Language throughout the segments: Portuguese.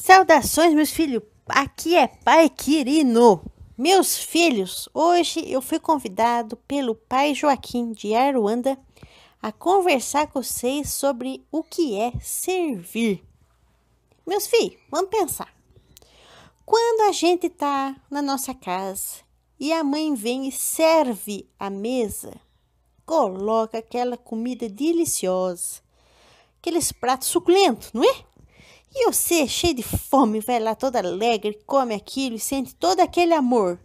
Saudações, meus filhos. Aqui é Pai Quirino. Meus filhos, hoje eu fui convidado pelo pai Joaquim de Aruanda a conversar com vocês sobre o que é servir. Meus filhos, vamos pensar. Quando a gente tá na nossa casa e a mãe vem e serve a mesa, coloca aquela comida deliciosa, aqueles pratos suculentos, não é? E você, cheio de fome, vai lá toda alegre, come aquilo e sente todo aquele amor.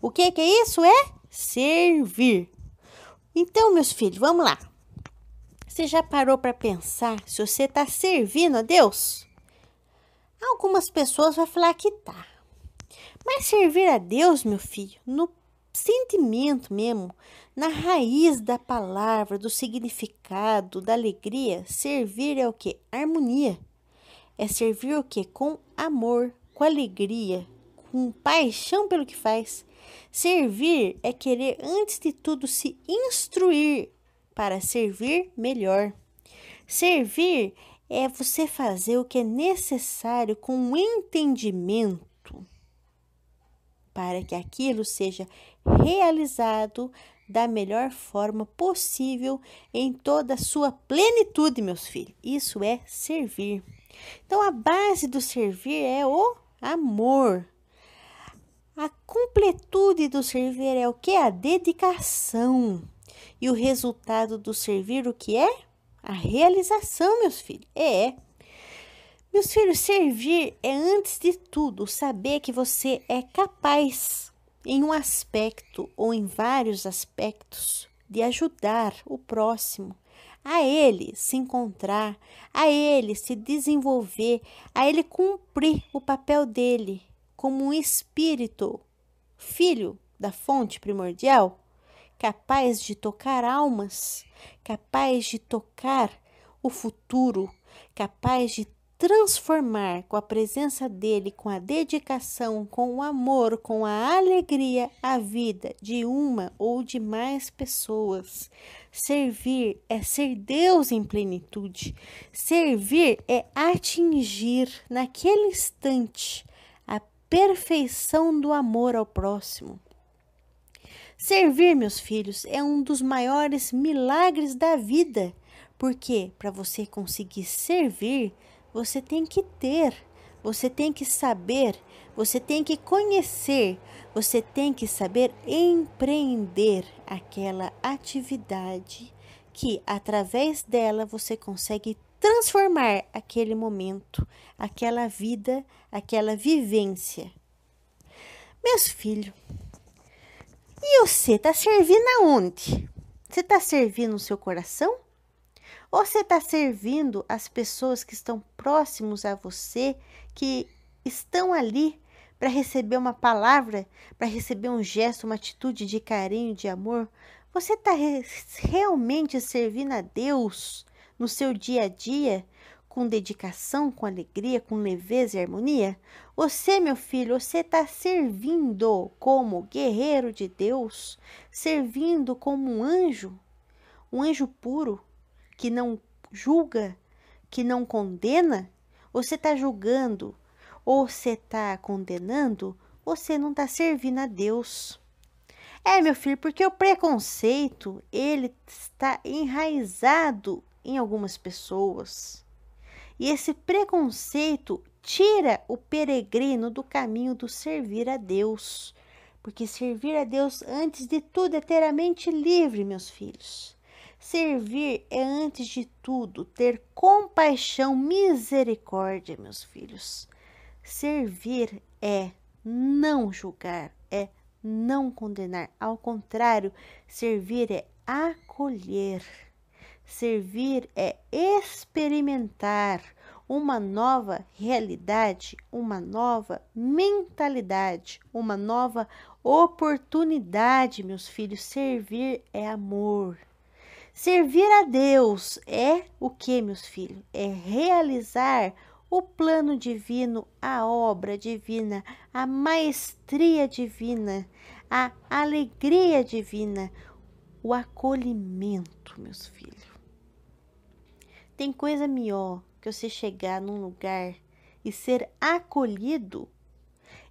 O que, que é isso? É servir. Então, meus filhos, vamos lá. Você já parou para pensar se você está servindo a Deus? Algumas pessoas vão falar que tá. Mas servir a Deus, meu filho, no sentimento mesmo, na raiz da palavra, do significado, da alegria, servir é o que? Harmonia é servir o que? Com amor, com alegria, com paixão pelo que faz. Servir é querer, antes de tudo, se instruir para servir melhor. Servir é você fazer o que é necessário com entendimento para que aquilo seja realizado da melhor forma possível em toda a sua plenitude, meus filhos. Isso é servir. Então, a base do servir é o amor. A completude do servir é o que? A dedicação. E o resultado do servir, o que é? A realização, meus filhos. É. Meus filhos, servir é antes de tudo saber que você é capaz, em um aspecto ou em vários aspectos, de ajudar o próximo, a ele se encontrar, a ele se desenvolver, a ele cumprir o papel dele como um espírito, filho da fonte primordial, capaz de tocar almas, capaz de tocar o futuro, capaz de transformar com a presença dele, com a dedicação, com o amor, com a alegria a vida de uma ou de mais pessoas. Servir é ser Deus em plenitude. Servir é atingir naquele instante a perfeição do amor ao próximo. Servir, meus filhos, é um dos maiores milagres da vida, porque para você conseguir servir, você tem que ter, você tem que saber, você tem que conhecer, você tem que saber empreender aquela atividade que através dela você consegue transformar aquele momento, aquela vida, aquela vivência. Meus filhos, e você está servindo aonde? Você está servindo o seu coração? Ou você está servindo as pessoas que estão próximos a você, que estão ali para receber uma palavra, para receber um gesto, uma atitude de carinho, de amor? Você está realmente servindo a Deus no seu dia a dia, com dedicação, com alegria, com leveza e harmonia? Você, meu filho, você está servindo como guerreiro de Deus, servindo como um anjo, um anjo puro, que não julga, que não condena, você está julgando ou você está condenando, você não está servindo a Deus. É, meu filho, porque o preconceito, ele está enraizado em algumas pessoas. E esse preconceito tira o peregrino do caminho do servir a Deus. Porque servir a Deus, antes de tudo, é ter a mente livre, meus filhos. Servir é, antes de tudo, ter compaixão, misericórdia, meus filhos. Servir é não julgar, é não condenar. Ao contrário, servir é acolher. Servir é experimentar uma nova realidade, uma nova mentalidade, uma nova oportunidade, meus filhos. Servir é amor. Servir a Deus é o que, meus filhos? É realizar o plano divino, a obra divina, a maestria divina, a alegria divina, o acolhimento, meus filhos. Tem coisa melhor que você chegar num lugar e ser acolhido,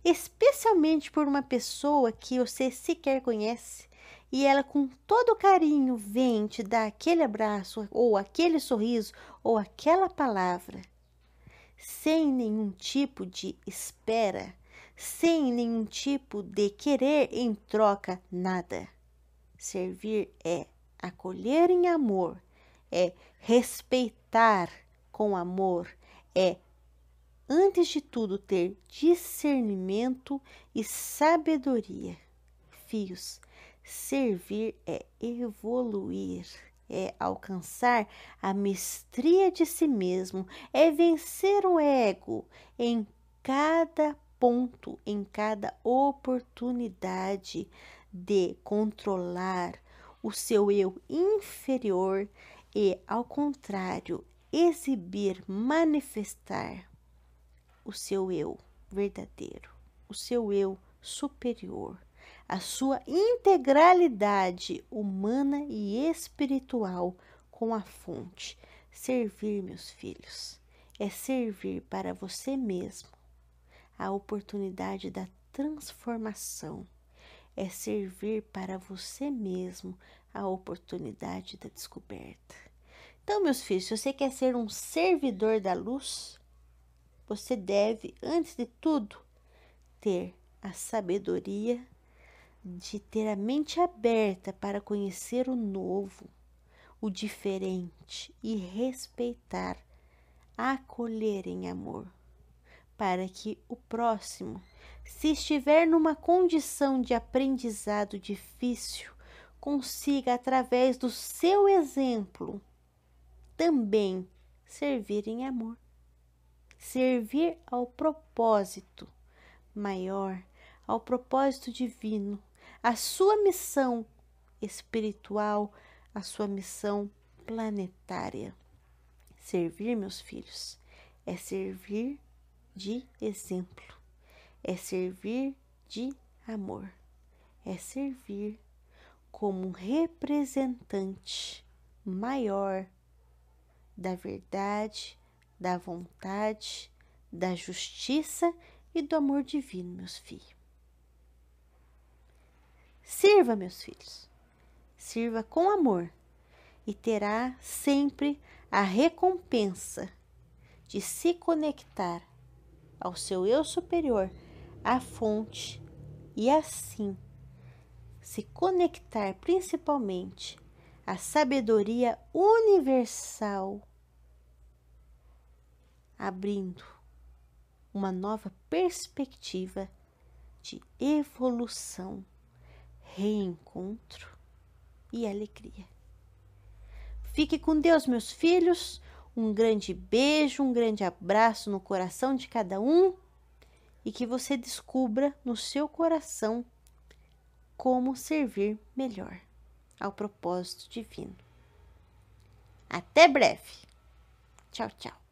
especialmente por uma pessoa que você sequer conhece e ela com todo carinho vem te dar aquele abraço ou aquele sorriso ou aquela palavra, sem nenhum tipo de espera, sem nenhum tipo de querer em troca nada. Servir é acolher em amor, é respeitar com amor, é antes de tudo ter discernimento e sabedoria. Fios, servir é evoluir, é alcançar a mestria de si mesmo, é vencer o ego em cada ponto, em cada oportunidade de controlar o seu eu inferior e, ao contrário, exibir, manifestar o seu eu verdadeiro, o seu eu superior, a sua integralidade humana e espiritual com a fonte. Servir, meus filhos, é servir para você mesmo a oportunidade da transformação é servir para você mesmo a oportunidade da descoberta. Então, meus filhos, se você quer ser um servidor da luz, você deve, antes de tudo, ter a sabedoria de ter a mente aberta para conhecer o novo, o diferente e respeitar, acolher em amor, para que o próximo se estiver numa condição de aprendizado difícil, consiga, através do seu exemplo, também servir em amor. Servir ao propósito maior, ao propósito divino, a sua missão espiritual, a sua missão planetária. Servir, meus filhos, é servir de exemplo é servir de amor, é servir como um representante maior da verdade, da vontade, da justiça e do amor divino, meus filhos. Sirva, meus filhos, sirva com amor. E terá sempre a recompensa de se conectar ao seu eu superior a fonte e assim se conectar principalmente à sabedoria universal, abrindo uma nova perspectiva de evolução, reencontro e alegria. Fique com Deus, meus filhos. Um grande beijo, um grande abraço no coração de cada um e que você descubra no seu coração como servir melhor ao propósito divino. Até breve. Tchau, tchau.